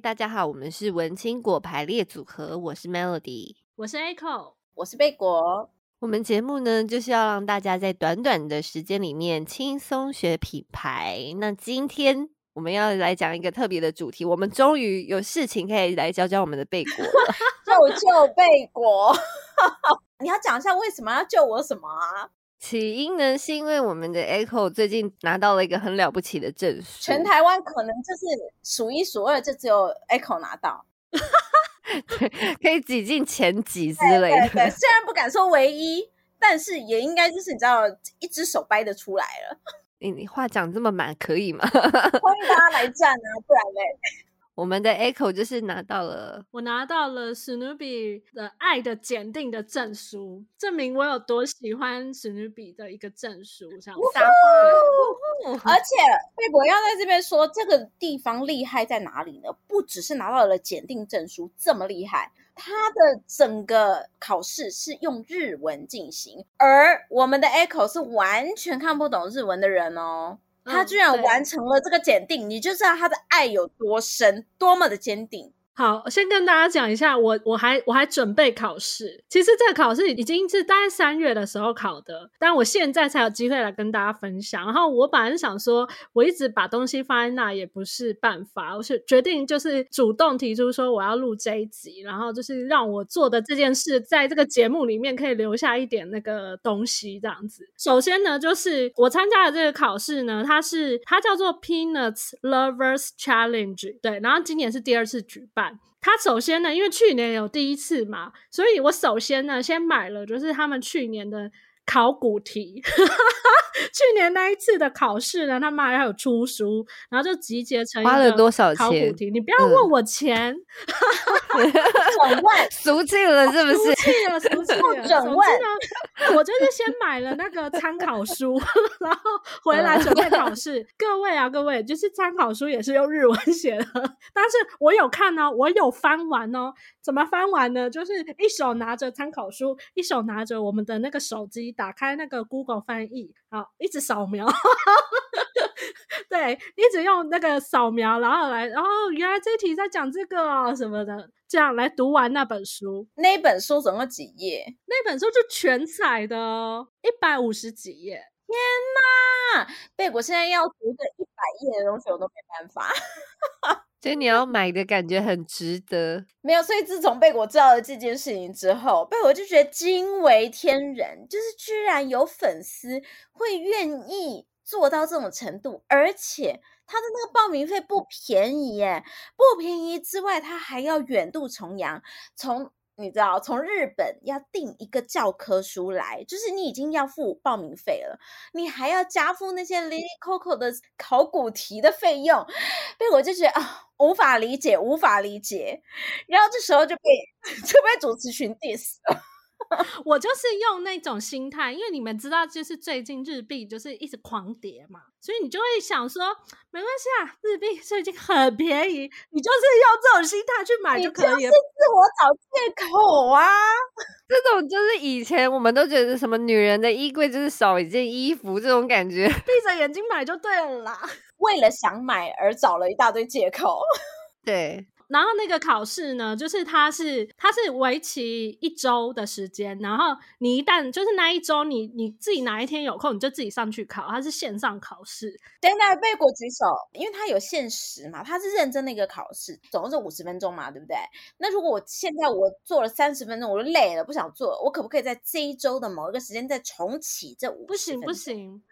大家好，我们是文青果排列组合，我是 Melody，我是 Echo，我是贝果。我们节目呢，就是要让大家在短短的时间里面轻松学品牌。那今天我们要来讲一个特别的主题，我们终于有事情可以来教教我们的贝果了，救救贝果！你要讲一下为什么要救我什么啊？起因呢，是因为我们的 Echo 最近拿到了一个很了不起的证书，全台湾可能就是数一数二，就只有 Echo 拿到，对，可以挤进前几之类的。对，对，对，虽然不敢说唯一，但是也应该就是你知道，一只手掰得出来了。你你话讲这么满，可以吗？欢迎大家来战啊，不然嘞。我们的 Echo 就是拿到了，我拿到了史努比的爱的检定的证书，证明我有多喜欢史努比的一个证书。这样子，而且贝果要在这边说，这个地方厉害在哪里呢？不只是拿到了检定证书这么厉害，它的整个考试是用日文进行，而我们的 Echo 是完全看不懂日文的人哦。他居然完成了这个检定，你就知道他的爱有多深，多么的坚定。好，先跟大家讲一下，我我还我还准备考试。其实这个考试已经是大概三月的时候考的，但我现在才有机会来跟大家分享。然后我本来是想说，我一直把东西放在那也不是办法，我是决定就是主动提出说我要录这一集，然后就是让我做的这件事在这个节目里面可以留下一点那个东西这样子。首先呢，就是我参加的这个考试呢，它是它叫做 Peanuts Lovers Challenge，对，然后今年是第二次举办。他首先呢，因为去年有第一次嘛，所以我首先呢，先买了就是他们去年的。考古题，去年那一次的考试呢，他妈还有出书，然后就集结成花了多少钱？考古题，你不要问我钱，整 万俗气了是不是？俗气了，俗气了，整万呢？我就是先买了那个参考书，然后回来准备考试。各位啊，各位，就是参考书也是用日文写的，但是我有看哦，我有翻完哦。怎么翻完呢？就是一手拿着参考书，一手拿着我们的那个手机。打开那个 Google 翻译，好，一直扫描，对，一直用那个扫描，然后来，然后原来这题在讲这个啊什么的，这样来读完那本书。那本书总共几页？那本书就全彩的哦，一百五十几页。天哪，贝果现在要读个一百页的东西，我都没办法。所以你要买的感觉很值得，没有。所以自从被我知道了这件事情之后，被我就觉得惊为天人，就是居然有粉丝会愿意做到这种程度，而且他的那个报名费不便宜耶，不便宜之外，他还要远渡重洋，从。你知道，从日本要订一个教科书来，就是你已经要付报名费了，你还要加付那些 Lily Coco 的考古题的费用，被我就觉得啊，无法理解，无法理解。然后这时候就被 就被主持群 diss 了。我就是用那种心态，因为你们知道，就是最近日币就是一直狂跌嘛，所以你就会想说，没关系啊，日币最近很便宜，你就是用这种心态去买就可以了。是自我找借口啊！这种就是以前我们都觉得什么女人的衣柜就是少一件衣服这种感觉，闭着眼睛买就对了啦。为了想买而找了一大堆借口，对。然后那个考试呢，就是它是它是为期一周的时间，然后你一旦就是那一周你你自己哪一天有空，你就自己上去考，它是线上考试。等等，背过举手，因为它有限时嘛，它是认真的一个考试，总共是五十分钟嘛，对不对？那如果我现在我做了三十分钟，我就累了，不想做，我可不可以在这一周的某一个时间再重启这五十分钟？不行不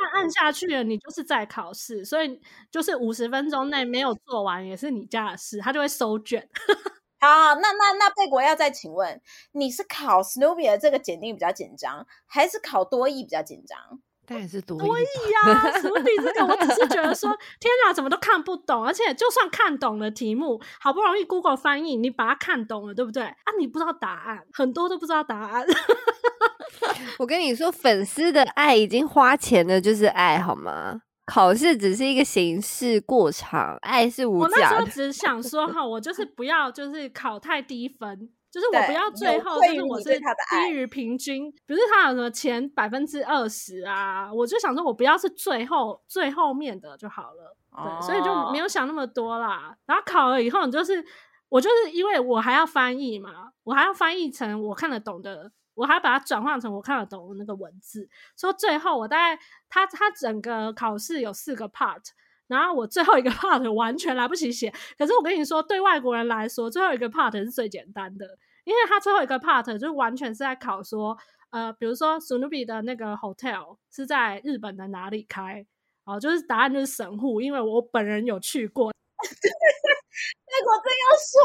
按。按下去了，你就是在考试，所以就是五十分钟内没有做完也是你家的事，他就会收卷。好，那那那贝国要再请问，你是考 Snoopy 的这个检定比较紧张，还是考多义比较紧张？当然是多益多益呀，Snoopy 这个我只是觉得说，天哪，怎么都看不懂，而且就算看懂了题目，好不容易 Google 翻译，你把它看懂了，对不对？啊，你不知道答案，很多都不知道答案。我跟你说，粉丝的爱已经花钱了，就是爱好吗？考试只是一个形式过场，爱是无价的。我那时候只想说哈，我就是不要，就是考太低分，就是我不要最后就是我是低于平均，不是他有什么前百分之二十啊，我就想说我不要是最后最后面的就好了。对，所以就没有想那么多啦。然后考了以后，你就是我就是因为我还要翻译嘛，我还要翻译成我看得懂的，我还要把它转换成我看得懂的那个文字。说最后我大概他他整个考试有四个 part，然后我最后一个 part 完全来不及写。可是我跟你说，对外国人来说，最后一个 part 是最简单的，因为他最后一个 part 就完全是在考说，呃，比如说史努比的那个 hotel 是在日本的哪里开。哦，就是答案就是神户，因为我本人有去过。贝果真要说，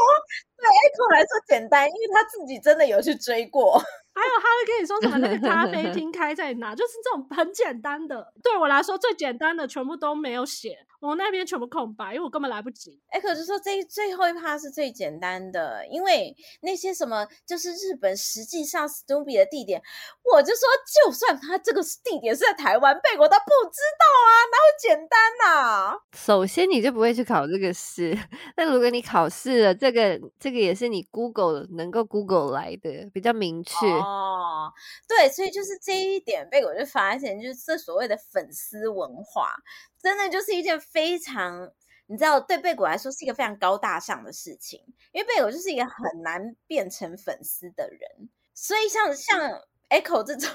对 Echo 来说简单，因为他自己真的有去追过。还有他会跟你说什么那个咖啡厅开在哪，就是这种很简单的。对我来说最简单的全部都没有写，我那边全部空白，因为我根本来不及。哎，可是说这最后一趴是最简单的，因为那些什么就是日本实际上史努比的地点，我就说就算他这个地点是在台湾，被我都不知道啊，哪有简单呐、啊？首先你就不会去考这个试，那如果你考试了，这个这个也是你 Google 能够 Google 来的，比较明确。哦，对，所以就是这一点被我就发现，就是这所谓的粉丝文化，真的就是一件非常，你知道，对贝果来说是一个非常高大上的事情，因为贝果就是一个很难变成粉丝的人，所以像像 Echo 这种，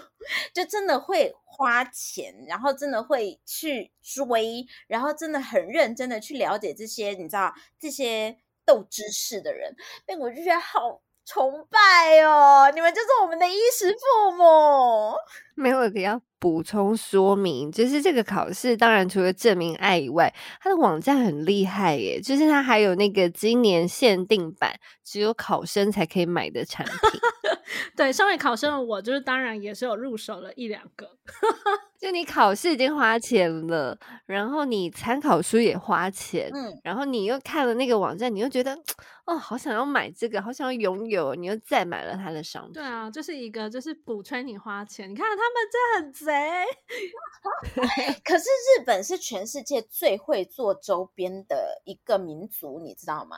就真的会花钱，然后真的会去追，然后真的很认真的去了解这些，你知道这些斗知识的人，贝果就觉得好。崇拜哦，你们就是我们的衣食父母。没有的要补充说明，就是这个考试，当然除了证明爱以外，它的网站很厉害耶，就是它还有那个今年限定版，只有考生才可以买的产品。对，身为考生的我，就是当然也是有入手了一两个。就你考试已经花钱了，然后你参考书也花钱，嗯，然后你又看了那个网站，你又觉得哦，好想要买这个，好想要拥有，你又再买了他的商品。对啊，就是一个就是补充你花钱。你看他们真很贼。可是日本是全世界最会做周边的一个民族，你知道吗？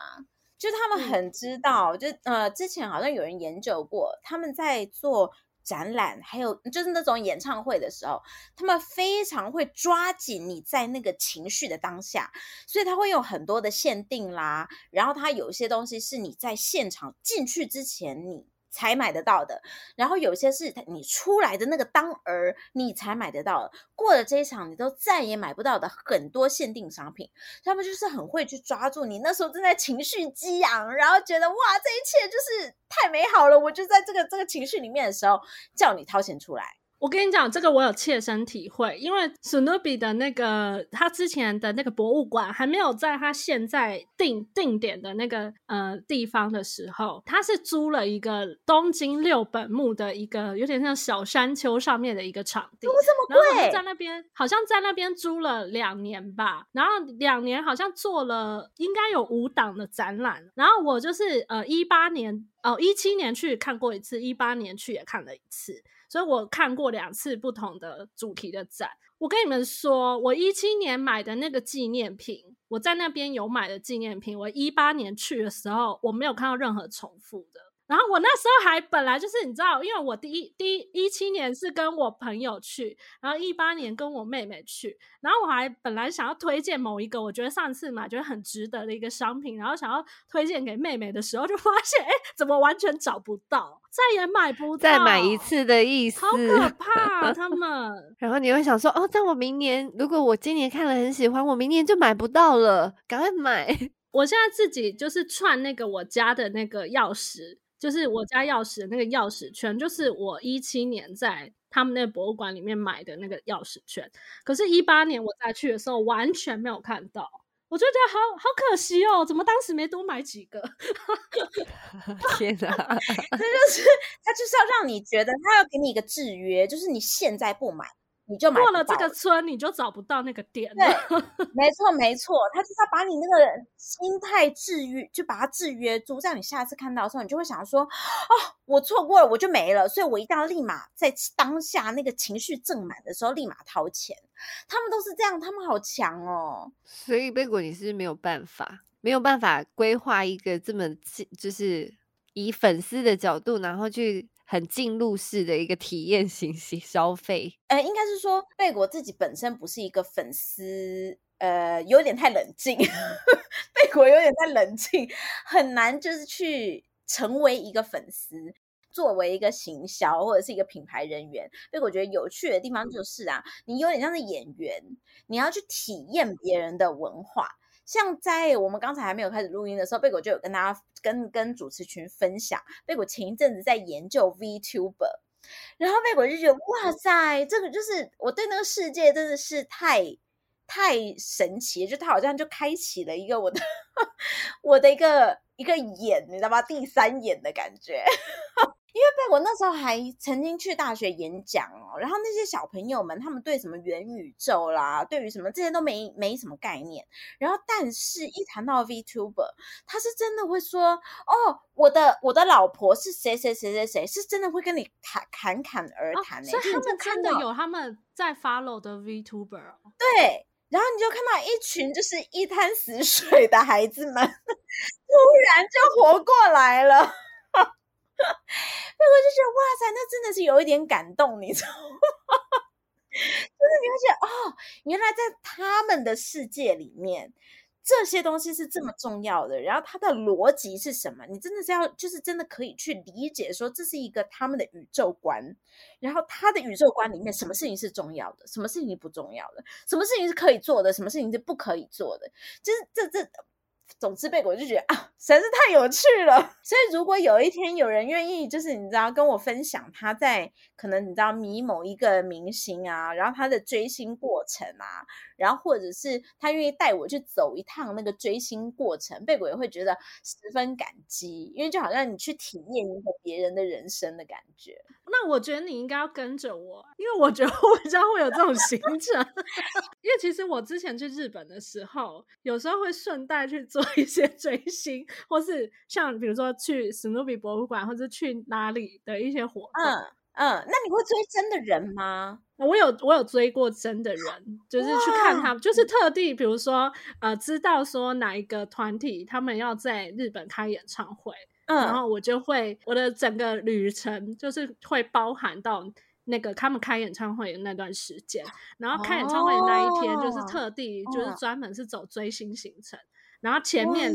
就他们很知道，嗯、就呃，之前好像有人研究过，他们在做。展览还有就是那种演唱会的时候，他们非常会抓紧你在那个情绪的当下，所以他会有很多的限定啦。然后他有一些东西是你在现场进去之前你才买得到的，然后有些是你出来的那个当儿你才买得到的，过了这一场你都再也买不到的很多限定商品，他们就是很会去抓住你那时候正在情绪激昂，然后觉得哇，这一切就是太美好了，我就在这个这个情绪里面的时候叫你掏钱出来。我跟你讲，这个我有切身体会，因为史努比的那个他之前的那个博物馆还没有在他现在定定点的那个呃地方的时候，他是租了一个东京六本木的一个有点像小山丘上面的一个场地，这么贵？然后在那边好像在那边租了两年吧，然后两年好像做了应该有五档的展览，然后我就是呃一八年哦一七年去看过一次，一八年去也看了一次。所以我看过两次不同的主题的展。我跟你们说，我一七年买的那个纪念品，我在那边有买的纪念品，我一八年去的时候，我没有看到任何重复的。然后我那时候还本来就是你知道，因为我第一第一一七年是跟我朋友去，然后一八年跟我妹妹去，然后我还本来想要推荐某一个我觉得上次买觉得很值得的一个商品，然后想要推荐给妹妹的时候，就 发现哎，怎么完全找不到，再也买不到，再买一次的意思，好可怕啊，他们。然后你会想说，哦，但我明年如果我今年看了很喜欢，我明年就买不到了，赶快买。我现在自己就是串那个我家的那个钥匙。就是我家钥匙的那个钥匙圈，就是我一七年在他们那个博物馆里面买的那个钥匙圈。可是，一八年我再去的时候，完全没有看到，我就觉得好好可惜哦，怎么当时没多买几个？天哪！这就是他就是要让你觉得他要给你一个制约，就是你现在不买。你就买过了这个村，你就找不到那个店。对，没错没错，他就是要把你那个心态制约，就把它制约住，这样你下次看到的时候，你就会想说：哦，我错过了，我就没了。所以我一定要立马在当下那个情绪正满的时候，立马掏钱。他们都是这样，他们好强哦。所以贝果你是没有办法，没有办法规划一个这么就是以粉丝的角度，然后去。很进入式的一个体验型消费，呃，应该是说贝果自己本身不是一个粉丝呃有点太冷静，贝果有点太冷静，很难就是去成为一个粉丝。作为一个行销或者是一个品牌人员，所以我觉得有趣的地方就是啊，你有点像是演员，你要去体验别人的文化。像在我们刚才还没有开始录音的时候，贝果就有跟大家跟跟主持群分享，贝果前一阵子在研究 VTuber，然后贝果就觉得哇塞，这个就是我对那个世界真的是太太神奇，就他好像就开启了一个我的 我的一个一个眼，你知道吗？第三眼的感觉。因为贝果那时候还曾经去大学演讲哦，然后那些小朋友们他们对什么元宇宙啦，对于什么这些都没没什么概念。然后，但是一谈到 VTuber，他是真的会说哦，我的我的老婆是谁谁谁谁谁，是真的会跟你侃侃侃而谈。所以他们真的有他们在 follow 的 VTuber。对，然后你就看到一群就是一滩死水的孩子们，突然就活过来了。贝果就觉得哇塞，那真的是有一点感动，你知道吗？就是你会觉得哦，原来在他们的世界里面，这些东西是这么重要的。然后它的逻辑是什么？你真的是要，就是真的可以去理解，说这是一个他们的宇宙观。然后他的宇宙观里面，什么事情是重要的，什么事情不重要的，什么事情是可以做的，什么事情是不可以做的，就是这这。总之，贝果就觉得啊，实在是太有趣了。所以，如果有一天有人愿意，就是你知道，跟我分享他在可能你知道迷某一个明星啊，然后他的追星过程啊，然后或者是他愿意带我去走一趟那个追星过程，贝果也会觉得十分感激，因为就好像你去体验一个别人的人生的感觉。那我觉得你应该要跟着我，因为我觉得我比较会有这种行程。因为其实我之前去日本的时候，有时候会顺带去做一些追星，或是像比如说去史努比博物馆，或者去哪里的一些活动。嗯嗯，那你会追真的人吗？我有我有追过真的人，就是去看他们，就是特地比如说呃，知道说哪一个团体他们要在日本开演唱会。嗯。然后我就会，我的整个旅程就是会包含到那个他们开演唱会的那段时间，然后开演唱会的那一天就是特地就是专门是走追星行程，然后前面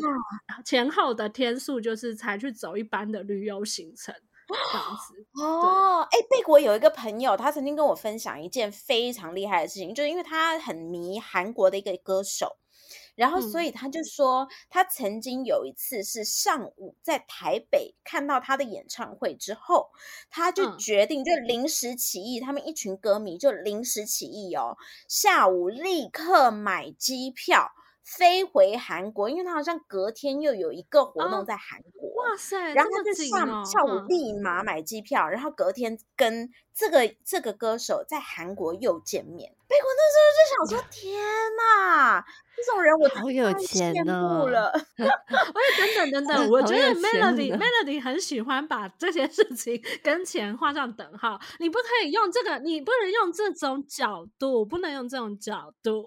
前后的天数就是才去走一般的旅游行程这样子。哦，哎，贝果有一个朋友，他曾经跟我分享一件非常厉害的事情，就是因为他很迷韩国的一个歌手。然后，所以他就说，嗯、他曾经有一次是上午在台北看到他的演唱会之后，他就决定就临时起意，嗯、他们一群歌迷就临时起意哦，下午立刻买机票飞回韩国，因为他好像隔天又有一个活动在韩国。哦、哇塞！然后他就上下午立马买机票，嗯、然后隔天跟这个这个歌手在韩国又见面。贝果那时候就想说：天哪！这种人我好 有钱呢！了，等等等等，我觉得 Melody Melody 很喜欢把这些事情跟钱画上等号。你不可以用这个，你不能用这种角度，不能用这种角度。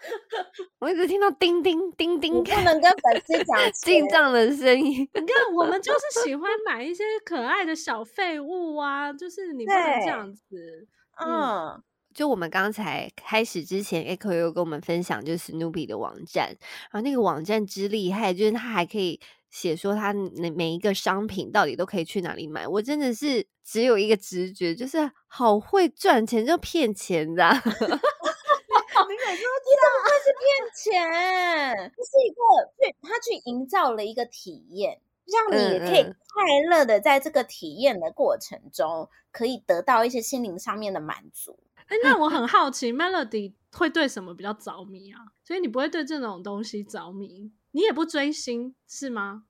我一直听到叮叮叮叮，不能跟粉丝讲进账的声音。你看，我们就是喜欢买一些可爱的小废物啊，就是你不能这样子，嗯。嗯就我们刚才开始之前，Echo 又跟我们分享，就是 Snoopy 的网站，然后那个网站之厉害，就是它还可以写说它每每一个商品到底都可以去哪里买。我真的是只有一个直觉，就是好会赚钱，就骗钱的。你每次都知道会是骗钱，这是一个去他去营造了一个体验，让你可以快乐的在这个体验的过程中，可以得到一些心灵上面的满足。哎，那我很好奇，Melody 会对什么比较着迷啊？所以你不会对这种东西着迷，你也不追星是吗？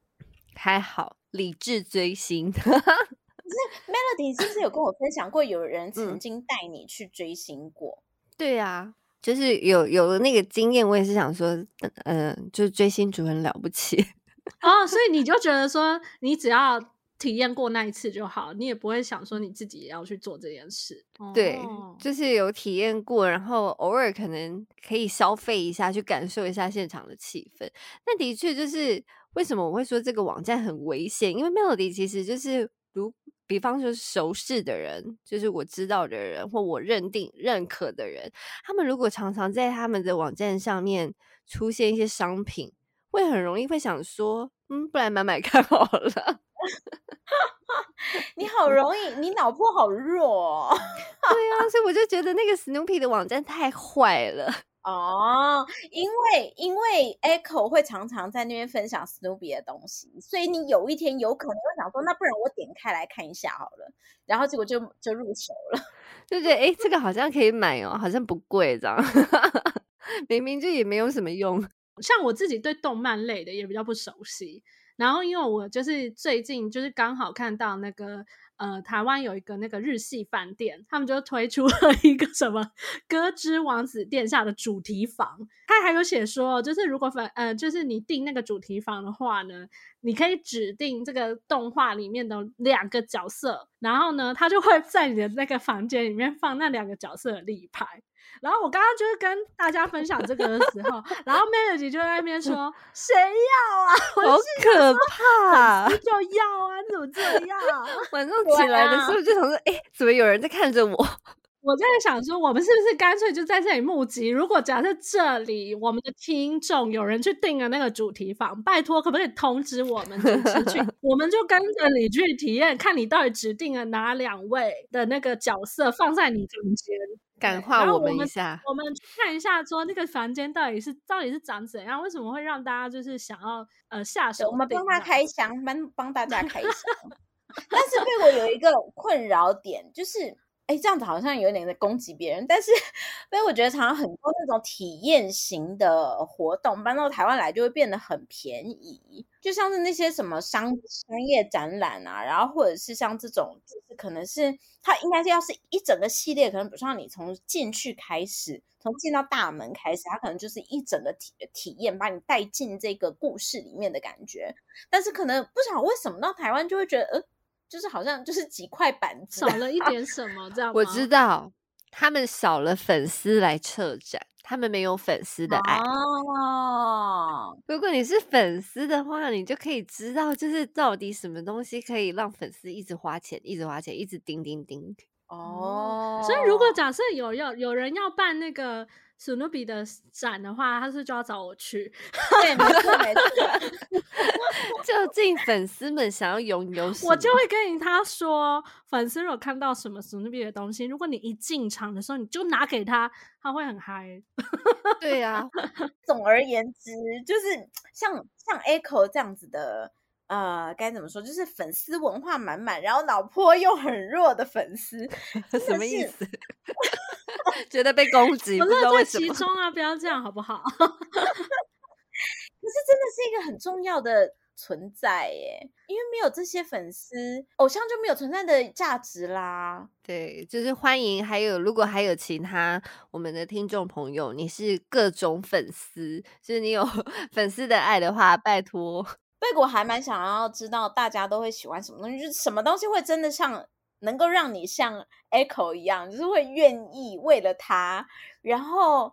还好，理智追星。可是 Melody 是不是有跟我分享过，有人曾经带你去追星过？嗯、对啊，就是有有了那个经验，我也是想说，嗯、呃，就是追星族很了不起哦，所以你就觉得说，你只要。体验过那一次就好，你也不会想说你自己也要去做这件事。对，就是有体验过，然后偶尔可能可以消费一下，去感受一下现场的气氛。那的确就是为什么我会说这个网站很危险，因为 Melody 其实就是如比方说熟识的人，就是我知道的人或我认定认可的人，他们如果常常在他们的网站上面出现一些商品，会很容易会想说，嗯，不然买买看 好了。你好容易，你脑波好弱哦。对啊，所以我就觉得那个 Snoopy 的网站太坏了。哦，因为因为 Echo 会常常在那边分享 Snoopy 的东西，所以你有一天有可能会想说，那不然我点开来看一下好了，然后结果就就入手了，就觉得哎，这个好像可以买哦，好像不贵这样，明明就也没有什么用。像我自己对动漫类的也比较不熟悉，然后因为我就是最近就是刚好看到那个。呃，台湾有一个那个日系饭店，他们就推出了一个什么《歌之王子殿下》的主题房。他还有写说，就是如果反呃，就是你订那个主题房的话呢，你可以指定这个动画里面的两个角色，然后呢，他就会在你的那个房间里面放那两个角色的立牌。然后我刚刚就是跟大家分享这个的时候，然后 Melody 就在那边说：“谁要啊？好可怕！就要啊！你怎么这样？晚上起来的时候就想说：哎、啊，怎么有人在看着我？我在想说，我们是不是干脆就在这里募集？如果假设这里我们的听众有人去订了那个主题房，拜托可不可以通知我们主持去？我们就跟着你去体验，看你到底指定了哪两位的那个角色放在你中间。”感化我们一下，我们去看一下，说那个房间到底是到底是长怎样？为什么会让大家就是想要呃下手？我们帮他开箱，帮帮大家开箱。但是对我有一个困扰点，就是。哎，这样子好像有点在攻击别人，但是，所以我觉得常常很多那种体验型的活动搬到台湾来就会变得很便宜，就像是那些什么商商业展览啊，然后或者是像这种，就是可能是它应该是要是一整个系列，可能比如说你从进去开始，从进到大门开始，它可能就是一整个体体验，把你带进这个故事里面的感觉。但是可能不晓得为什么到台湾就会觉得，呃。就是好像就是几块板子少了一点什么，这 样我知道他们少了粉丝来策展，他们没有粉丝的爱。哦，如果你是粉丝的话，你就可以知道，就是到底什么东西可以让粉丝一直花钱，一直花钱，一直叮叮叮。哦，所以如果假设有要有人要办那个。史努比的展的话，他是就要找我去。对，没错没错。究竟粉丝们想要拥有什么？我就会跟他说，粉丝如果看到什么史努比的东西，如果你一进场的时候你就拿给他，他会很嗨。对呀、啊。总而言之，就是像像 Echo 这样子的，呃，该怎么说？就是粉丝文化满满，然后脑波又很弱的粉丝，什么意思？觉得被攻 击，我乐在其中啊！不要这样好不好？可是真的是一个很重要的存在耶，因为没有这些粉丝，偶像就没有存在的价值啦。对，就是欢迎，还有如果还有其他我们的听众朋友，你是各种粉丝，就是你有粉丝的爱的话，拜托。贝果还蛮想要知道大家都会喜欢什么东西，就是什么东西会真的像。能够让你像 Echo 一样，就是会愿意为了他，然后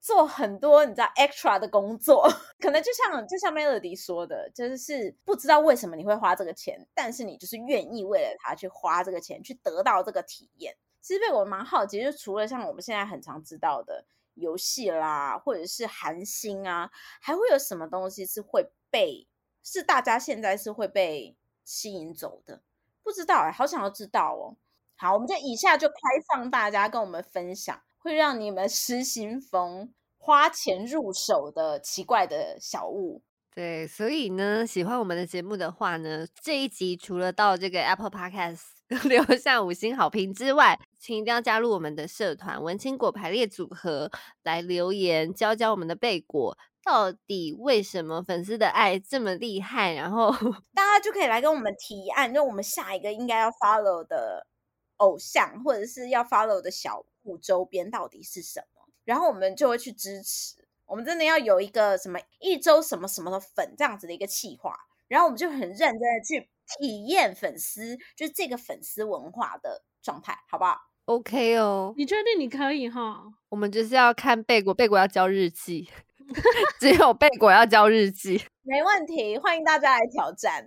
做很多你知道 extra 的工作，可能就像就像 Melody 说的，就是不知道为什么你会花这个钱，但是你就是愿意为了他去花这个钱，去得到这个体验。其实被我蛮好奇，就除了像我们现在很常知道的游戏啦，或者是韩星啊，还会有什么东西是会被是大家现在是会被吸引走的？不知道哎、好想要知道哦。好，我们就以下就开放大家跟我们分享，会让你们失心疯、花钱入手的奇怪的小物。对，所以呢，喜欢我们的节目的话呢，这一集除了到这个 Apple Podcast 留下五星好评之外，请一定要加入我们的社团“文青果排列组合”来留言，教教我们的贝果。到底为什么粉丝的爱这么厉害？然后 大家就可以来跟我们提案，就我们下一个应该要 follow 的偶像，或者是要 follow 的小物周边到底是什么？然后我们就会去支持。我们真的要有一个什么一周什么什么的粉这样子的一个企划，然后我们就很认真的去体验粉丝，就是这个粉丝文化的状态，好不好？OK 哦，你确定你可以哈？我们就是要看贝果，贝果要交日记。只有贝果要交日记，没问题，欢迎大家来挑战。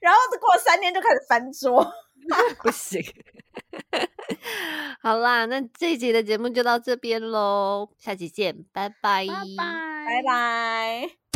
然后过三天就开始翻桌，不行。好啦，那这一集的节目就到这边喽，下期见，拜拜，拜拜，拜拜。